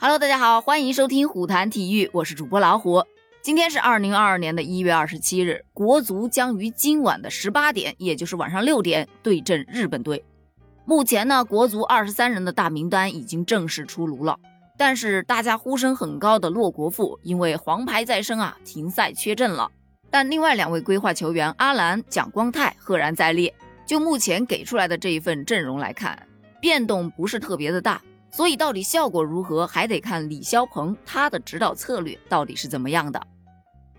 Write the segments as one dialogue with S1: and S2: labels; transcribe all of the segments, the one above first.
S1: Hello，大家好，欢迎收听虎谈体育，我是主播老虎。今天是二零二二年的一月二十七日，国足将于今晚的十八点，也就是晚上六点对阵日本队。目前呢，国足二十三人的大名单已经正式出炉了，但是大家呼声很高的洛国富因为黄牌在身啊，停赛缺阵了。但另外两位规划球员阿兰、蒋光太赫然在列。就目前给出来的这一份阵容来看，变动不是特别的大，所以到底效果如何，还得看李霄鹏他的指导策略到底是怎么样的。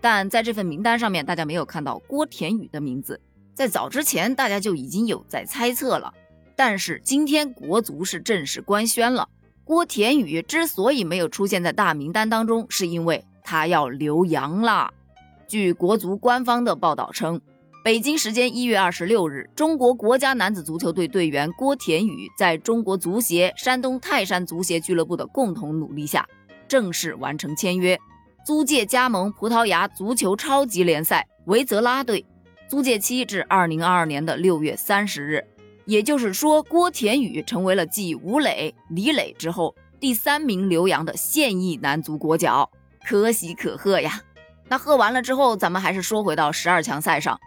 S1: 但在这份名单上面，大家没有看到郭田雨的名字，在早之前大家就已经有在猜测了。但是今天国足是正式官宣了，郭田雨之所以没有出现在大名单当中，是因为他要留洋了。据国足官方的报道称。北京时间一月二十六日，中国国家男子足球队队员郭田雨在中国足协、山东泰山足协俱乐部的共同努力下，正式完成签约，租借加盟葡萄牙足球超级联赛维泽拉队，租借期至二零二二年的六月三十日。也就是说，郭田雨成为了继吴磊、李磊之后第三名留洋的现役男足国脚，可喜可贺呀！那贺完了之后，咱们还是说回到十二强赛上。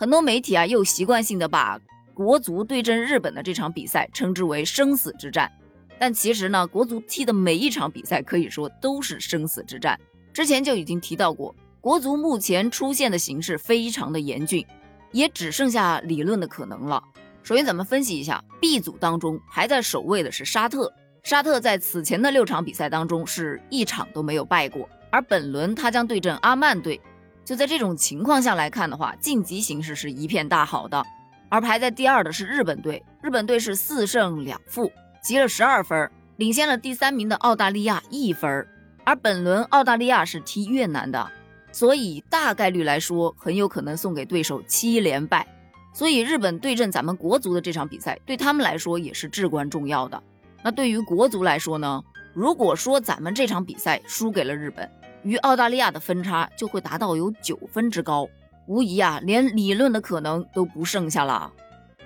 S1: 很多媒体啊，又习惯性的把国足对阵日本的这场比赛称之为生死之战，但其实呢，国足踢的每一场比赛可以说都是生死之战。之前就已经提到过，国足目前出现的形势非常的严峻，也只剩下理论的可能了。首先，咱们分析一下 B 组当中排在首位的是沙特，沙特在此前的六场比赛当中是一场都没有败过，而本轮他将对阵阿曼队。就在这种情况下来看的话，晋级形势是一片大好的。而排在第二的是日本队，日本队是四胜两负，积了十二分，领先了第三名的澳大利亚一分。而本轮澳大利亚是踢越南的，所以大概率来说，很有可能送给对手七连败。所以日本对阵咱们国足的这场比赛，对他们来说也是至关重要的。那对于国足来说呢？如果说咱们这场比赛输给了日本，与澳大利亚的分差就会达到有九分之高，无疑啊，连理论的可能都不剩下了。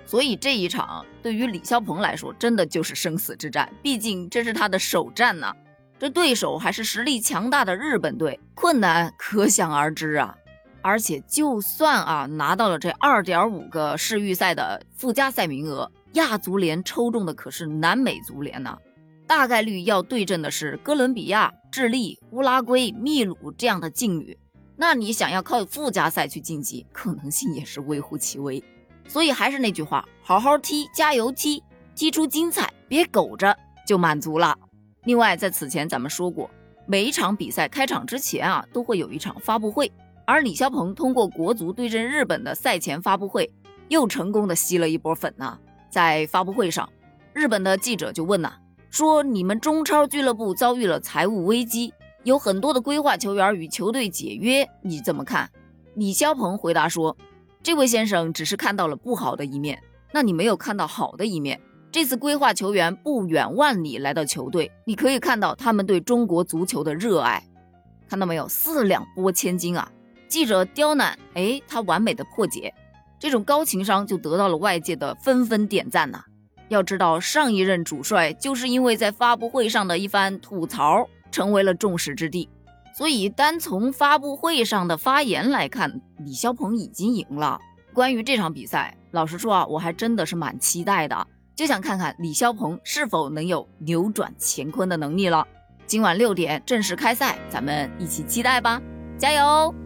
S1: 所以这一场对于李霄鹏来说，真的就是生死之战。毕竟这是他的首战呐，这对手还是实力强大的日本队，困难可想而知啊。而且就算啊拿到了这二点五个世预赛的附加赛名额，亚足联抽中的可是南美足联呐。大概率要对阵的是哥伦比亚、智利、乌拉圭、秘鲁这样的劲旅，那你想要靠附加赛去晋级，可能性也是微乎其微。所以还是那句话，好好踢，加油踢，踢出精彩，别苟着就满足了。另外，在此前咱们说过，每一场比赛开场之前啊，都会有一场发布会，而李霄鹏通过国足对阵日本的赛前发布会，又成功的吸了一波粉呢。在发布会上，日本的记者就问呐。说你们中超俱乐部遭遇了财务危机，有很多的规划球员与球队解约，你怎么看？李霄鹏回答说：“这位先生只是看到了不好的一面，那你没有看到好的一面。这次规划球员不远万里来到球队，你可以看到他们对中国足球的热爱，看到没有？四两拨千斤啊！记者刁难，哎，他完美的破解，这种高情商就得到了外界的纷纷点赞呐。”要知道，上一任主帅就是因为在发布会上的一番吐槽，成为了众矢之的。所以，单从发布会上的发言来看，李霄鹏已经赢了。关于这场比赛，老实说啊，我还真的是蛮期待的，就想看看李霄鹏是否能有扭转乾坤的能力了。今晚六点正式开赛，咱们一起期待吧，加油！